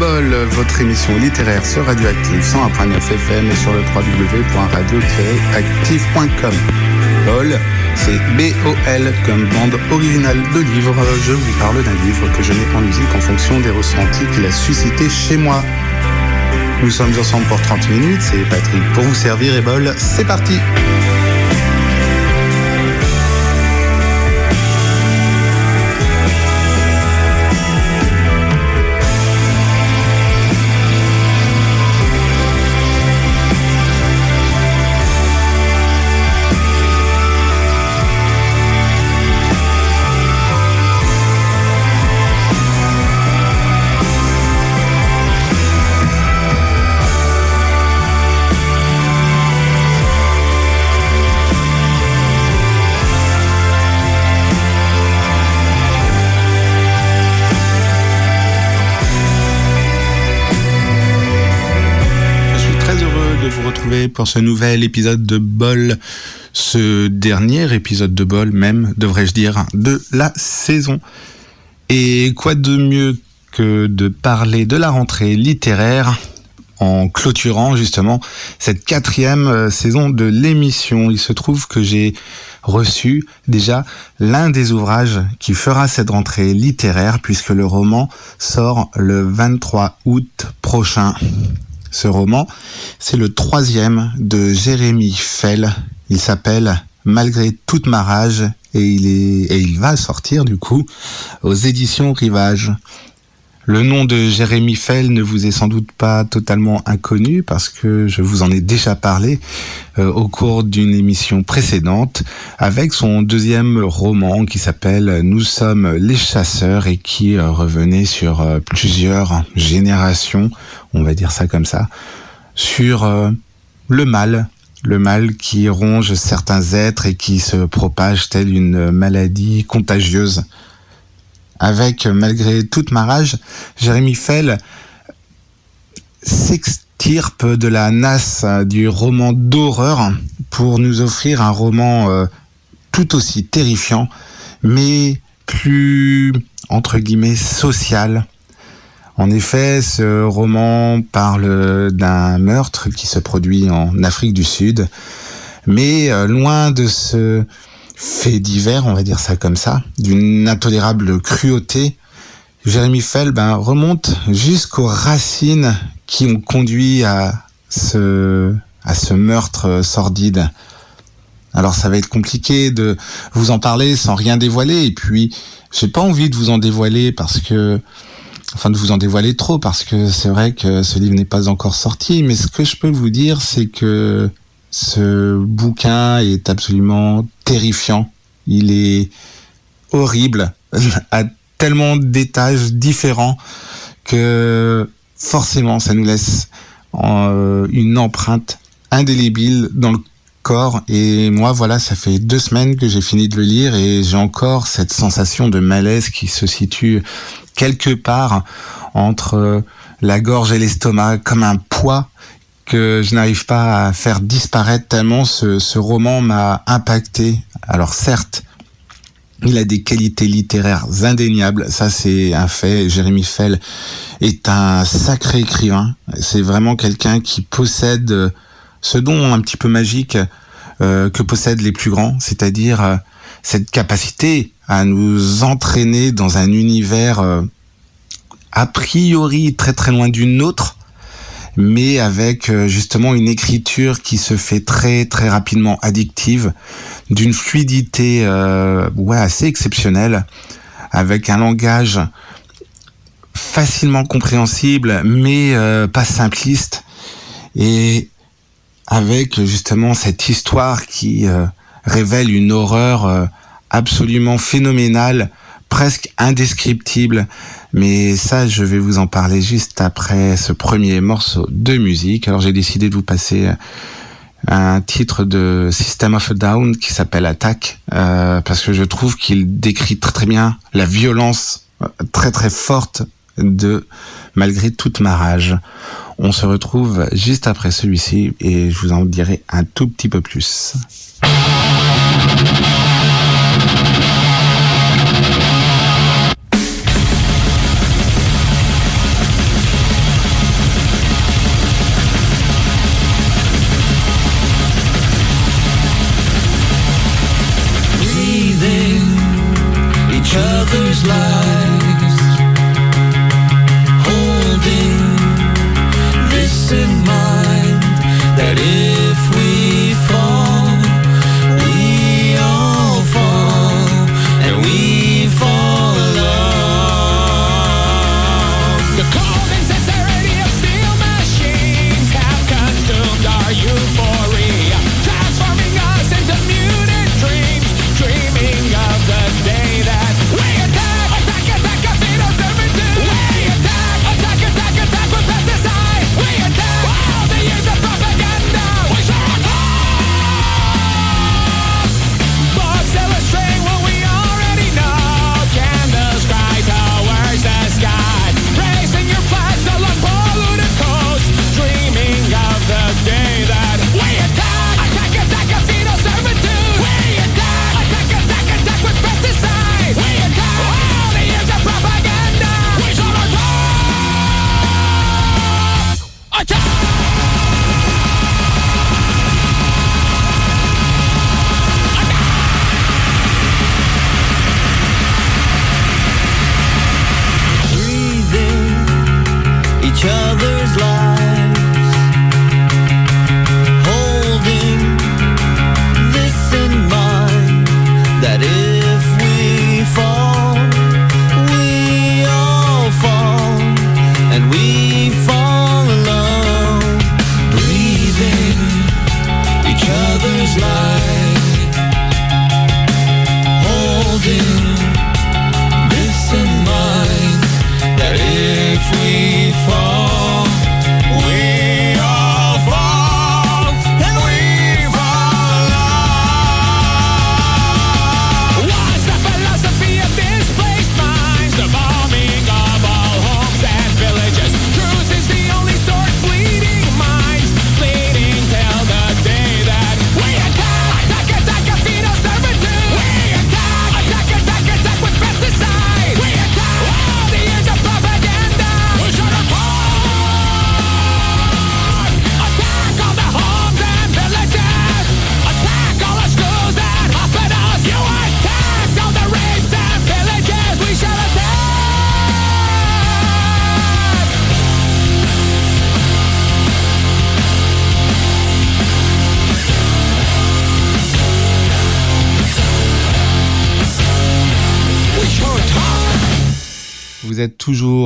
Bol, votre émission littéraire sur Radioactive 101.9 FM et sur le www.radio-active.com. Bol, c'est B-O-L comme bande originale de livre. Je vous parle d'un livre que je mets en musique en fonction des ressentis qu'il a suscité chez moi. Nous sommes ensemble pour 30 minutes, c'est Patrick pour vous servir et Bol, c'est parti! Ce nouvel épisode de Bol, ce dernier épisode de Bol même, devrais-je dire, de la saison. Et quoi de mieux que de parler de la rentrée littéraire en clôturant justement cette quatrième euh, saison de l'émission. Il se trouve que j'ai reçu déjà l'un des ouvrages qui fera cette rentrée littéraire puisque le roman sort le 23 août prochain. Ce roman, c'est le troisième de Jérémy Fell. Il s'appelle Malgré toute ma rage et il, va sortir du coup aux éditions Rivage. Le nom de Jérémy Fell ne vous est sans doute pas totalement inconnu parce que je vous en ai déjà parlé euh, au cours d'une émission précédente avec son deuxième roman qui s'appelle Nous sommes les chasseurs et qui euh, revenait sur euh, plusieurs générations, on va dire ça comme ça, sur le mal, le mal qui ronge certains êtres et qui se propage telle une maladie contagieuse avec, malgré toute ma rage, Jérémy Fell s'extirpe de la nasse du roman d'horreur pour nous offrir un roman euh, tout aussi terrifiant, mais plus, entre guillemets, social. En effet, ce roman parle d'un meurtre qui se produit en Afrique du Sud, mais euh, loin de ce fait divers, on va dire ça comme ça, d'une intolérable cruauté, Jérémy Fell ben, remonte jusqu'aux racines qui ont conduit à ce, à ce meurtre sordide. Alors ça va être compliqué de vous en parler sans rien dévoiler, et puis j'ai pas envie de vous en dévoiler parce que, enfin de vous en dévoiler trop parce que c'est vrai que ce livre n'est pas encore sorti, mais ce que je peux vous dire c'est que ce bouquin est absolument terrifiant. Il est horrible à tellement d'étages différents que forcément ça nous laisse euh, une empreinte indélébile dans le corps. Et moi, voilà, ça fait deux semaines que j'ai fini de le lire et j'ai encore cette sensation de malaise qui se situe quelque part entre la gorge et l'estomac comme un poids que je n'arrive pas à faire disparaître tellement ce, roman m'a impacté. Alors certes, il a des qualités littéraires indéniables, ça c'est un fait. Jérémy Fell est un sacré écrivain. C'est vraiment quelqu'un qui possède ce don un petit peu magique euh, que possèdent les plus grands, c'est-à-dire euh, cette capacité à nous entraîner dans un univers euh, a priori très très loin du nôtre, mais avec euh, justement une écriture qui se fait très très rapidement addictive, d'une fluidité euh, assez exceptionnelle, avec un langage facilement compréhensible, mais euh, pas simpliste, et avec justement cette histoire qui révèle une horreur absolument phénoménale, presque indescriptible, mais ça, je vais vous en parler juste après ce premier morceau de musique. Alors j'ai décidé de vous passer euh, un titre de System of a Down qui s'appelle Attack, euh, parce que je trouve qu'il décrit très très bien la violence euh, très très forte de Malgré toute ma rage. On se retrouve juste après celui-ci et je vous en dirai un tout petit peu plus.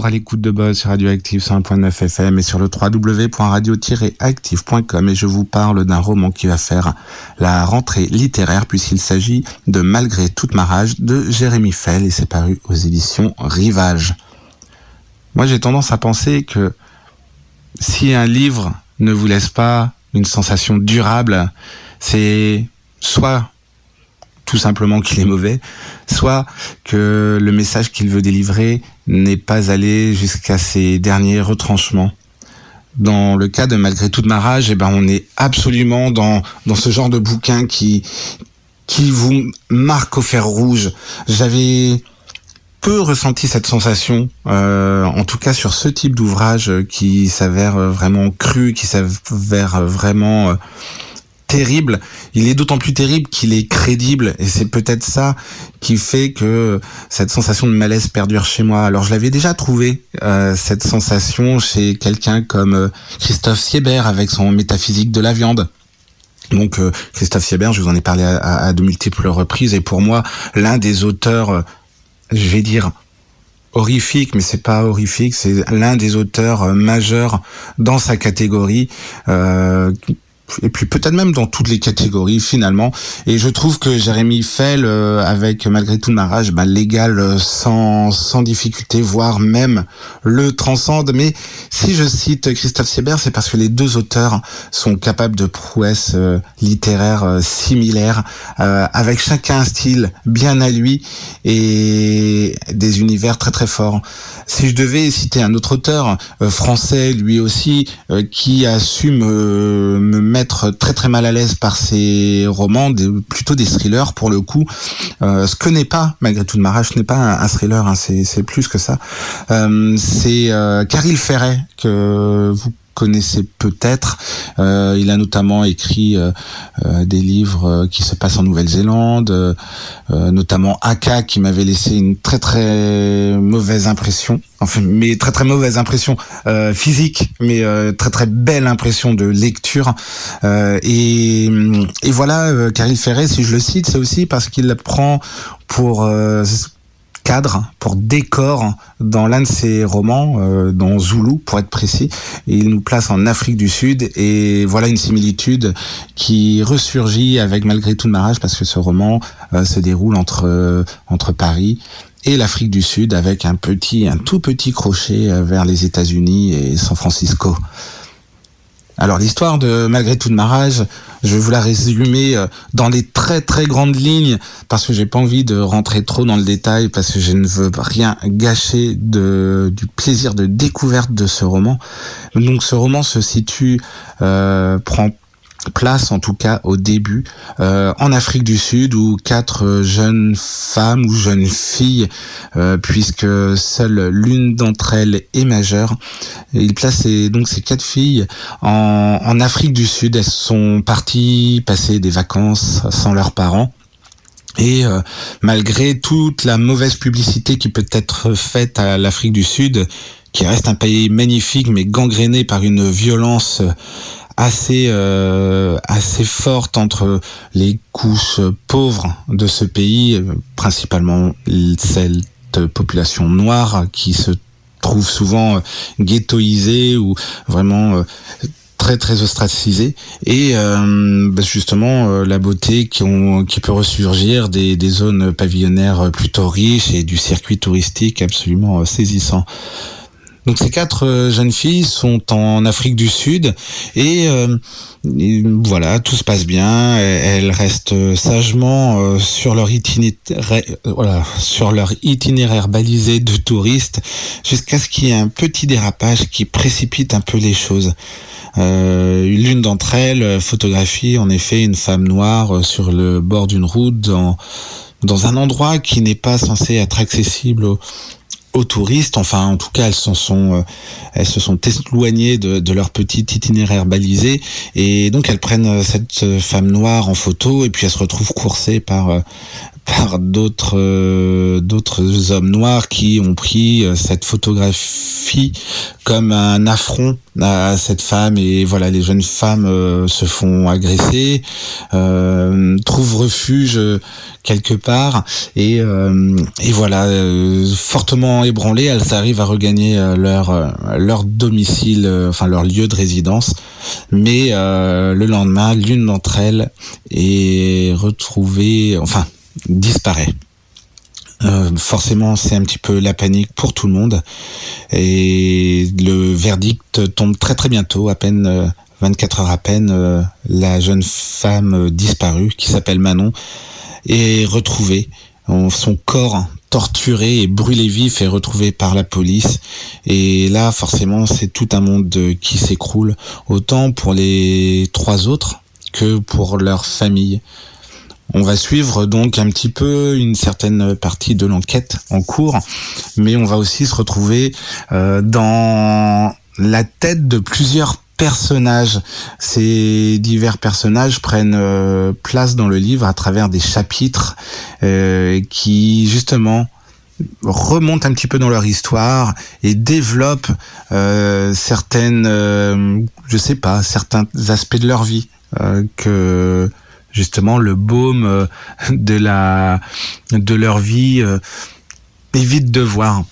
À l'écoute de Buzz sur Radioactive 101.9 FM et sur le www.radio-active.com et je vous parle d'un roman qui va faire la rentrée littéraire puisqu'il s'agit de Malgré toute ma rage de Jérémy Fell et c'est paru aux éditions Rivage. Moi j'ai tendance à penser que si un livre ne vous laisse pas une sensation durable, c'est soit tout simplement qu'il est mauvais, soit que le message qu'il veut délivrer n'est pas allé jusqu'à ses derniers retranchements. Dans le cas de Malgré toute ma rage, eh ben on est absolument dans, ce genre de bouquin qui, qui vous marque au fer rouge. J'avais peu ressenti cette sensation, euh, en tout cas sur ce type d'ouvrage qui s'avère vraiment cru, qui s'avère vraiment euh, terrible. Il est d'autant plus terrible qu'il est crédible et c'est peut-être ça qui fait que cette sensation de malaise perdure chez moi. Alors je l'avais déjà trouvé euh, cette sensation chez quelqu'un comme euh, Christophe Siebert avec son métaphysique de la viande. Donc euh, Christophe Siebert, je vous en ai parlé à, à de multiples reprises et pour moi l'un des auteurs, euh, je vais dire horrifique, mais c'est pas horrifique, c'est l'un des auteurs majeurs dans sa catégorie, euh, et puis peut-être même dans toutes les catégories finalement. Et je trouve que Jérémy Fell, euh, avec malgré tout ma rage, bah, l'égale sans, sans difficulté, voire même le transcende. Mais si je cite Christophe Siebert, c'est parce que les deux auteurs sont capables de prouesses euh, littéraires euh, similaires, euh, avec chacun un style bien à lui et des univers très très forts. Si je devais citer un autre auteur euh, français, lui aussi, euh, qui a su me, me mettre très très mal à l'aise par ses romans, des, plutôt des thrillers pour le coup, euh, ce que n'est pas, malgré tout de Marache, n'est pas un, thriller, hein, c'est plus que ça. c'est Caril Ferret que vous connaissez peut-être. Euh, il a notamment écrit euh, euh, des livres qui se passent en Nouvelle-Zélande, notamment Aka qui m'avait laissé une très très mauvaise impression. Enfin, mais très très mauvaise impression physique, mais très très belle impression de lecture. et, et voilà, Caril Ferret, si je le cite, c'est aussi parce qu'il prend pour cadre, pour décor dans l'un de ses romans, euh, dans Zulu pour être précis. Il nous place en Afrique du Sud et voilà une similitude qui ressurgit avec Malgré tout le mariage parce que ce roman euh, se déroule entre, euh, entre Paris et l'Afrique du Sud avec un petit, un tout petit crochet euh, vers les États-Unis et San Francisco. Alors l'histoire de Malgré tout de mariage, je vais vous la résumer euh, dans les très très grandes lignes parce que j'ai pas envie de rentrer trop dans le détail parce que je ne veux rien gâcher du plaisir de découverte de ce roman. Donc ce roman se situe, euh, prend place en tout cas au début euh, en Afrique du Sud où quatre jeunes femmes ou jeunes filles euh, puisque seule l'une d'entre elles est majeure il place donc ces quatre filles en, Afrique du Sud. Elles sont parties passer des vacances sans leurs parents. Et euh, malgré toute la mauvaise publicité qui peut être faite à l'Afrique du Sud, qui reste un pays magnifique mais gangréné par une violence assez euh, assez forte entre les couches pauvres de ce pays, principalement cette population noire qui se trouve souvent ghettoisée ou vraiment très très ostracisée et euh, justement euh, la beauté qui, ont, qui peut ressurgir des, des zones pavillonnaires plutôt riches et du circuit touristique absolument saisissant. Donc ces quatre euh, jeunes filles sont en Afrique du Sud et, euh, voilà, tout se passe bien. Elles restent sagement euh, sur leur itinéraire, voilà, sur leur itinéraire balisé de touristes jusqu'à ce qu'il y ait un petit dérapage qui précipite un peu les choses. Euh, L'une d'entre elles photographie en effet une femme noire sur le bord d'une route dans, dans un endroit qui n'est pas censé être accessible aux, aux touristes. Enfin, en tout cas, elles s'en sont, euh, elles se sont éloignées de, leur petit itinéraire balisé, et donc elles prennent cette femme noire en photo, et puis elles se retrouvent coursées par euh, par d'autres euh, hommes noirs qui ont pris cette photographie comme un affront à cette femme et voilà les jeunes femmes euh, se font agresser euh, trouvent refuge quelque part et, euh, et voilà fortement ébranlées, elles arrivent à regagner leur leur domicile, enfin leur lieu de résidence. Mais le lendemain, l'une d'entre elles est retrouvée, enfin disparaît. forcément, c'est un petit peu la panique pour tout le monde. Et le verdict tombe très très bientôt, à peine 24 heures à peine, la jeune femme disparue, qui s'appelle Manon, est retrouvée. Son corps torturé et brûlé vif est retrouvé par la police. Et là, forcément, c'est tout un monde qui s'écroule, autant pour les trois autres que pour leur famille. On va suivre donc un petit peu une certaine partie de l'enquête en cours, mais on va aussi se retrouver euh, dans la tête de plusieurs personnages. Ces divers personnages prennent euh, place dans le livre à travers des chapitres euh, qui justement remontent un petit peu dans leur histoire et développent euh, certaines, je sais pas, certains aspects de leur vie que justement le baume de la de leur vie évite de voir.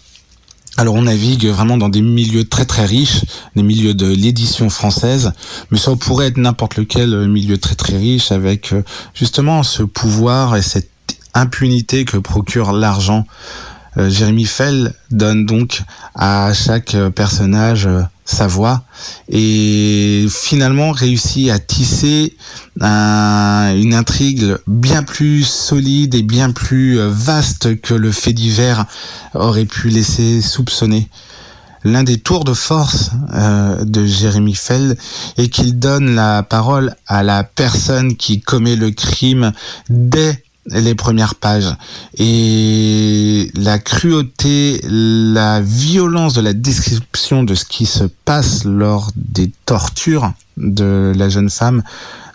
Alors on navigue vraiment dans des milieux très très riches, des milieux de l'édition française, mais ça pourrait être n'importe lequel milieu très très riche avec euh, justement ce pouvoir et cette impunité que procure l'argent. Euh, Jérémy Fell donne donc à chaque personnage euh, sa voix et finalement réussit à tisser intrigue bien plus solide et bien plus euh, vaste que le fait divers aurait pu laisser soupçonner. L'un des tours de force euh, de Jérémy Fell est qu'il donne la parole à la personne qui commet le crime dès les premières pages. Et la cruauté, la violence de la description de ce qui se passe lors des tortures de la jeune femme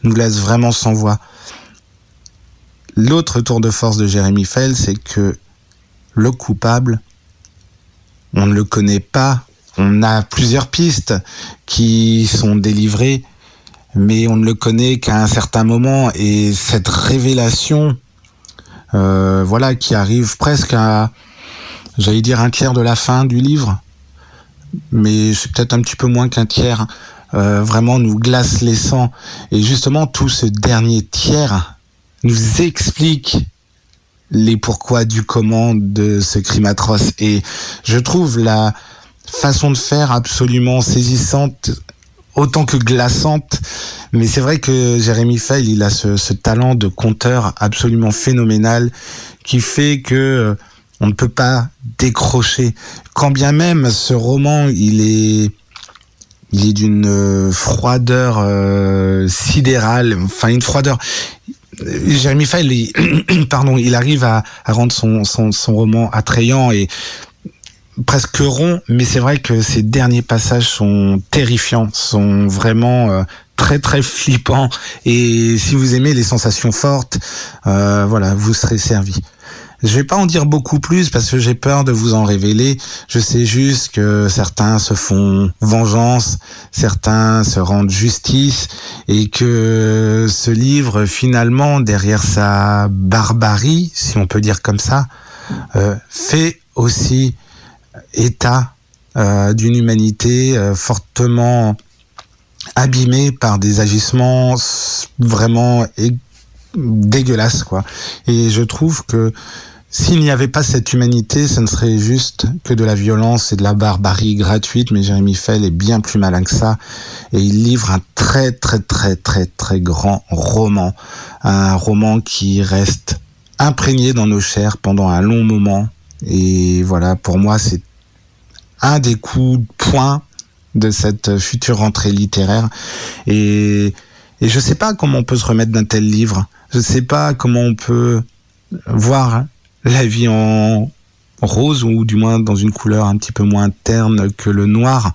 nous laisse vraiment sans voix. L'autre tour de force de Jérémy Fell, c'est que le coupable, on ne le connaît pas. On a plusieurs pistes qui sont délivrées, mais on ne le connaît qu'à un certain moment. Et cette révélation voilà, qui arrive presque à, j'allais dire, un tiers de la fin du livre, mais c'est peut-être un petit peu moins qu'un tiers, euh, vraiment nous glace les sangs. Et justement, tout ce dernier tiers nous explique les pourquoi du comment de ce crime atroce. Et je trouve la façon de faire absolument saisissante autant que glaçante. Mais c'est vrai que Jérémy Fell, il a ce, talent de conteur absolument phénoménal qui fait que euh, on ne peut pas décrocher. Quand bien même ce roman, il est il est d'une euh, froideur euh, sidérale, enfin une froideur. Jérémy Fell, pardon, il arrive à, rendre son, son, son roman attrayant et presque rond, mais c'est vrai que ces derniers passages sont terrifiants, sont vraiment euh, très très flippants. Et si vous aimez les sensations fortes, euh, voilà, vous serez servi. Je vais pas en dire beaucoup plus parce que j'ai peur de vous en révéler. Je sais juste que certains se font vengeance, certains se rendent justice et que ce livre, finalement, derrière sa barbarie, si on peut dire comme ça, euh, fait aussi état euh, d'une humanité euh, fortement abîmée par des agissements vraiment dégueulasses quoi. Et je trouve que s'il n'y avait pas cette humanité, ce ne serait juste que de la violence et de la barbarie gratuite, mais Jérémy Fell est bien plus malin que ça, et il livre un très très très très très grand roman, un roman qui reste imprégné dans nos chairs pendant un long moment, et voilà, pour moi c'est un des coups de poing de cette future rentrée littéraire. Et, et je ne sais pas comment on peut se remettre d'un tel livre. Je ne sais pas comment on peut voir la vie en rose ou du moins dans une couleur un petit peu moins terne que le noir.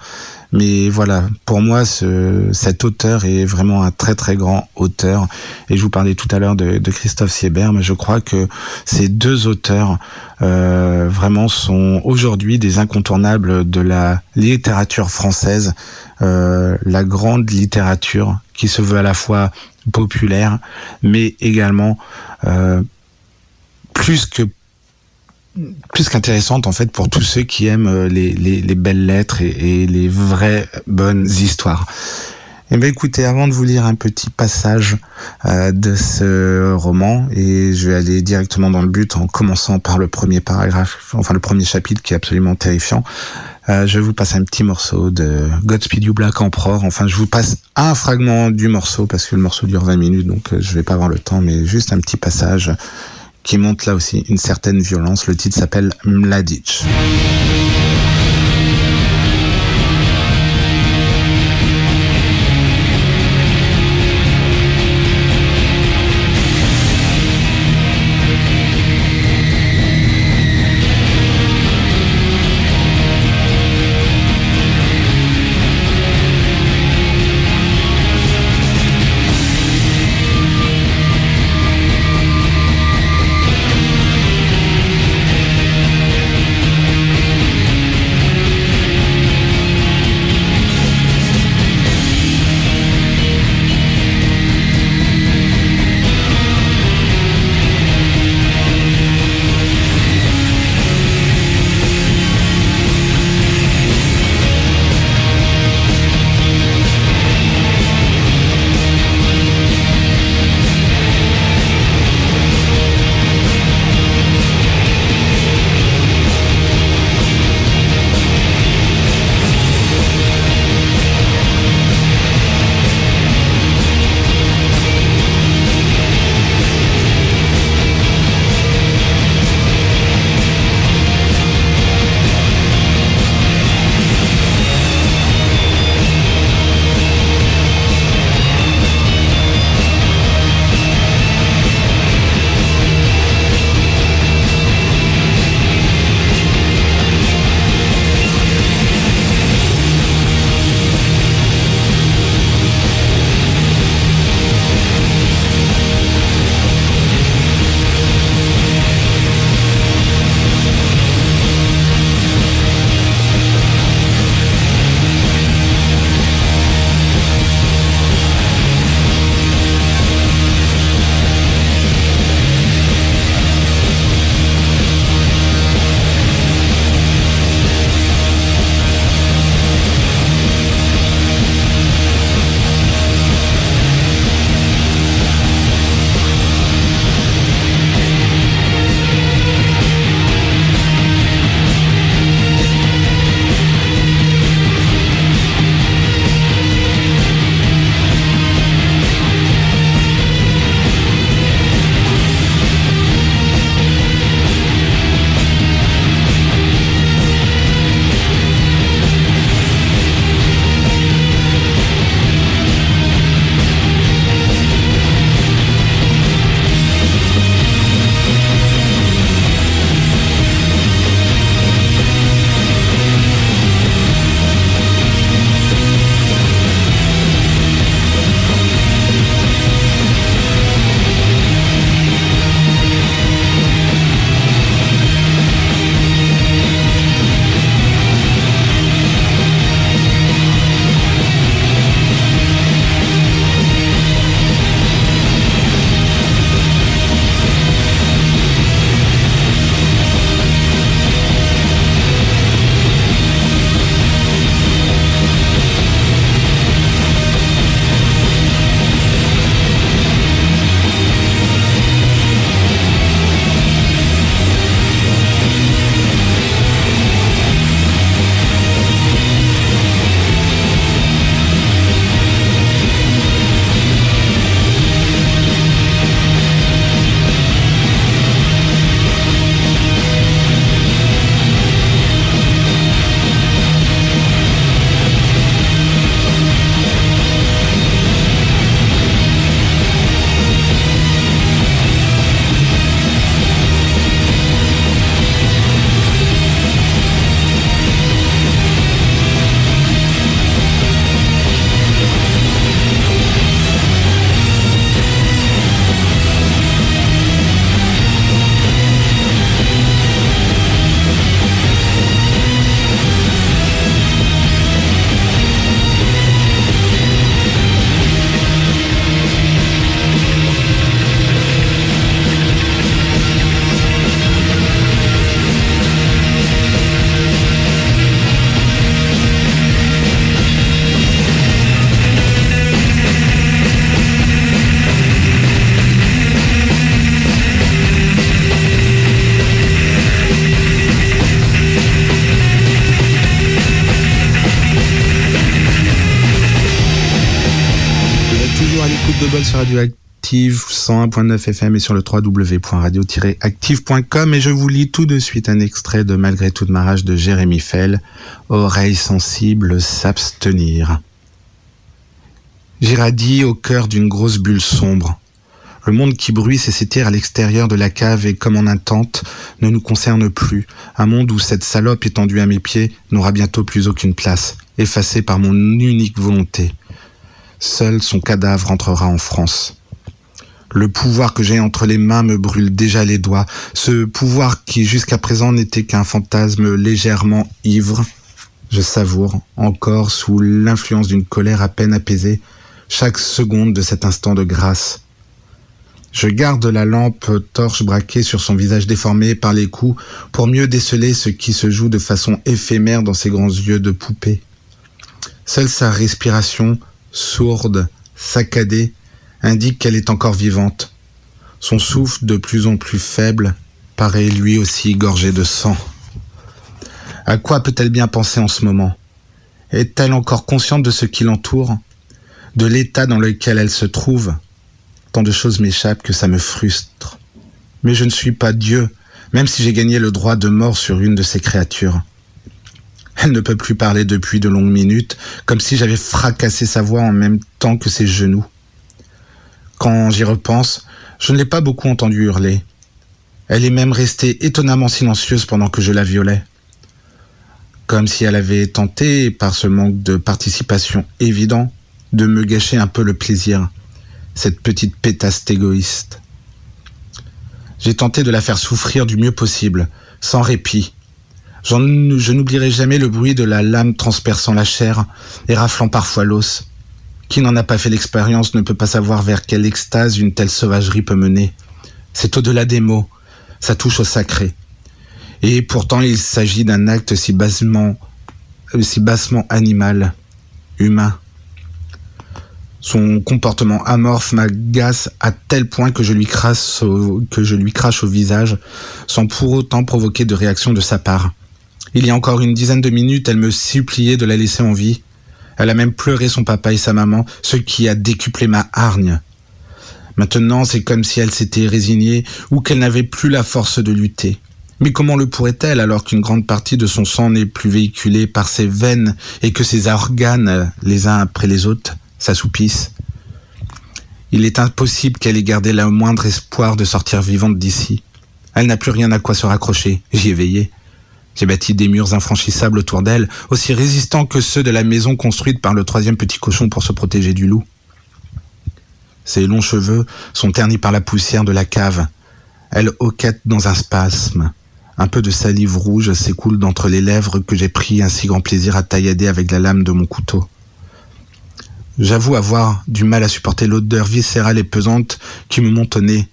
Mais voilà, pour moi, ce, cet auteur est vraiment un très très grand auteur. Et je vous parlais tout à l'heure de, de, Christophe Siebert, mais je crois que ces deux auteurs euh, vraiment sont aujourd'hui des incontournables de la littérature française, euh, la grande littérature qui se veut à la fois populaire, mais également euh, plus que plus qu'intéressante en fait pour tous ceux qui aiment les, les, belles lettres et, les vraies bonnes histoires. Eh bien, écoutez, avant de vous lire un petit passage euh, de ce roman, et je vais aller directement dans le but en commençant par le premier paragraphe, enfin le premier chapitre qui est absolument terrifiant. Euh, je vous passe un petit morceau de Godspeed You Black Emperor. Enfin, je vous passe un fragment du morceau parce que le morceau dure 20 minutes, donc euh, je vais pas avoir le temps, mais juste un petit passage qui montre là aussi une certaine violence. Le titre s'appelle Mladic. Sur Radioactive 101.9 FM et sur le www.radio-active.com et je vous lis tout de suite un extrait de Malgré tout de marage de Jérémy Fell, Oreilles sensibles s'abstenir. J'irradie au cœur d'une grosse bulle sombre. Le monde qui bruisse et s'étire à l'extérieur de la cave et comme en intente ne nous concerne plus. Un monde où cette salope étendue à mes pieds n'aura bientôt plus aucune place, effacée par mon unique volonté. Seul son cadavre entrera en France. Le pouvoir que j'ai entre les mains me brûle déjà les doigts, ce pouvoir qui jusqu'à présent n'était qu'un fantasme légèrement ivre. Je savoure, encore sous l'influence d'une colère à peine apaisée, chaque seconde de cet instant de grâce. Je garde la lampe torche braquée sur son visage déformé par les coups pour mieux déceler ce qui se joue de façon éphémère dans ses grands yeux de poupée. Seule sa respiration, sourde, saccadée, indique qu'elle est encore vivante. Son souffle, de plus en plus faible, paraît lui aussi gorgé de sang. À quoi peut-elle bien penser en ce moment? Est-elle encore consciente de ce qui l'entoure? De l'état dans lequel elle se trouve? Tant de choses m'échappent que ça me frustre. Mais je ne suis pas Dieu, même si j'ai gagné le droit de mort sur une de ces créatures. Elle ne peut plus parler depuis de longues minutes, comme si j'avais fracassé sa voix en même temps que ses genoux. Quand j'y repense, je ne l'ai pas beaucoup entendue hurler. Elle est même restée étonnamment silencieuse pendant que je la violais. Comme si elle avait tenté, par ce manque de participation évident, de me gâcher un peu le plaisir cette petite pétasse égoïste. J'ai tenté de la faire souffrir du mieux possible, sans répit. Je n'oublierai jamais le bruit de la lame transperçant la chair et raflant parfois l'os. Qui n'en a pas fait l'expérience ne peut pas savoir vers quelle extase une telle sauvagerie peut mener. C'est au-delà des mots, ça touche au sacré. Et pourtant il s'agit d'un acte si bassement, si bassement animal, humain. Son comportement amorphe m'agace à tel point que je lui crache au visage, sans pour autant provoquer de réaction de sa part. Il y a encore une dizaine de minutes, elle me suppliait de la laisser en vie. Elle a même pleuré son papa et sa maman, ce qui a décuplé ma hargne. Maintenant, c'est comme si elle s'était résignée ou qu'elle n'avait plus la force de lutter. Mais comment le pourrait-elle alors qu'une grande partie de son sang n'est plus véhiculée par ses veines et que ses organes, les uns après les autres, s'assoupissent? Il est impossible qu'elle ait gardé le moindre espoir de sortir vivante d'ici. Elle n'a plus rien à quoi se raccrocher. J'y ai veillé. J'ai bâti des murs infranchissables autour d'elle, aussi résistants que ceux de la maison construite par le troisième petit cochon pour se protéger du loup. Ses longs cheveux sont ternis par la poussière de la cave. Elle hoquette dans un spasme. Un peu de salive rouge s'écoule d'entre les lèvres que j'ai pris un si grand plaisir à taillader avec la lame de mon couteau. J'avoue avoir du mal à supporter l'odeur viscérale et pesante qui me nez,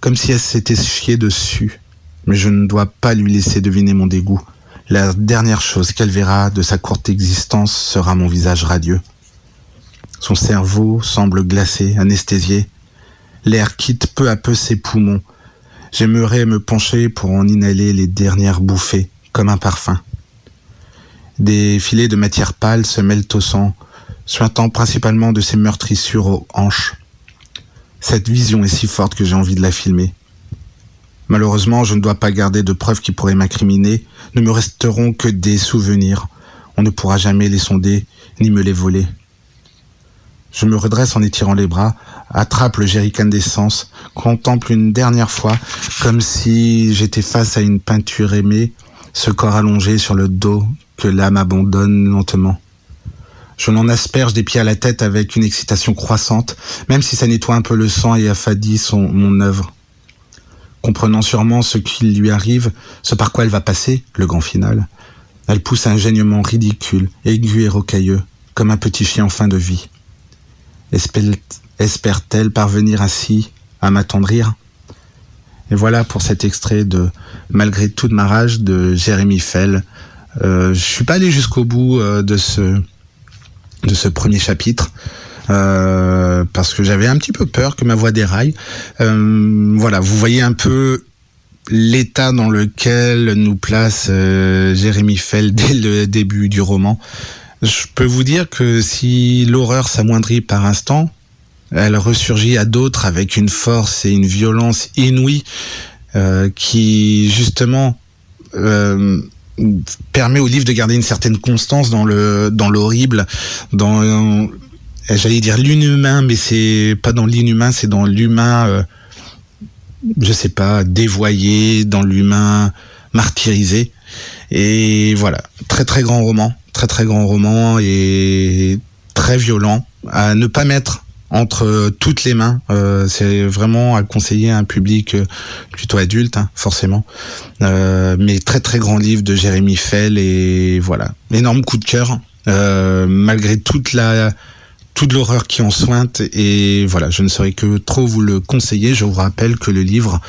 comme si elle s'était chiée dessus. Mais je ne dois pas lui laisser deviner mon dégoût. La dernière chose qu'elle verra de sa courte existence sera mon visage radieux. Son cerveau semble glacé, anesthésié. L'air quitte peu à peu ses poumons. J'aimerais me pencher pour en inhaler les dernières bouffées, comme un parfum. Des filets de matière pâle se mêlent au sang, suintant principalement de ses meurtrissures aux hanches. Cette vision est si forte que j'ai envie de la filmer. Malheureusement, je ne dois pas garder de preuves qui pourraient m'incriminer. Ne me resteront que des souvenirs. On ne pourra jamais les sonder ni me les voler. Je me redresse en étirant les bras, attrape le jerrycan d'essence, contemple une dernière fois, comme si j'étais face à une peinture aimée, ce corps allongé sur le dos que l'âme abandonne lentement. Je n'en asperge des pieds à la tête avec une excitation croissante, même si ça nettoie un peu le sang et affadit mon œuvre. Comprenant sûrement ce qui lui arrive, ce par quoi elle va passer, le grand final, elle pousse un gênement ridicule, aigu et rocailleux, comme un petit chien en fin de vie. Espère-t-elle parvenir ainsi à m'attendrir? Et voilà pour cet extrait de Malgré toute ma rage de Jérémy Fell. Euh, je suis pas allé jusqu'au bout euh, de ce de ce premier chapitre. Euh, parce que j'avais un petit peu peur que ma voix déraille. Euh, voilà, vous voyez un peu l'état dans lequel nous place euh, Jérémy Fell dès le début du roman. Je peux vous dire que si l'horreur s'amoindrit par instant, elle ressurgit à d'autres avec une force et une violence inouïe euh, qui justement permet au livre de garder une certaine constance dans le dans l'horrible, j'allais dire l'inhumain, mais c'est pas dans l'inhumain, c'est dans l'humain, euh, je sais pas, dévoyé, dans l'humain martyrisé. Et voilà, très très grand roman, très très grand roman et très violent à ne pas mettre entre toutes les mains. Euh, c'est vraiment à conseiller à un public euh, plutôt adulte, hein, forcément. Euh, mais très très grand livre de Jérémy Fell et voilà, énorme coup de cœur malgré toute la toute l'horreur qui en sointe et voilà, je ne saurais que trop vous le conseiller. Je vous rappelle que le livre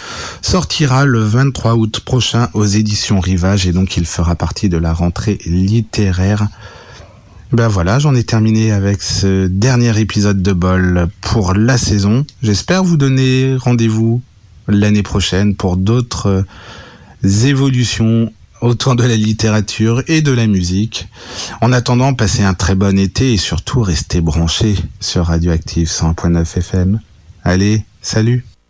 sortira le 23 août prochain aux éditions Rivage et donc il fera partie de la rentrée littéraire ben voilà, j'en ai terminé avec ce dernier épisode de Bol pour la saison. J'espère vous donner rendez-vous l'année prochaine pour d'autres euh, évolutions autour de la littérature et de la musique. En attendant, passez un très bon été et surtout restez branchés sur Radioactive 100.9 FM. Allez, salut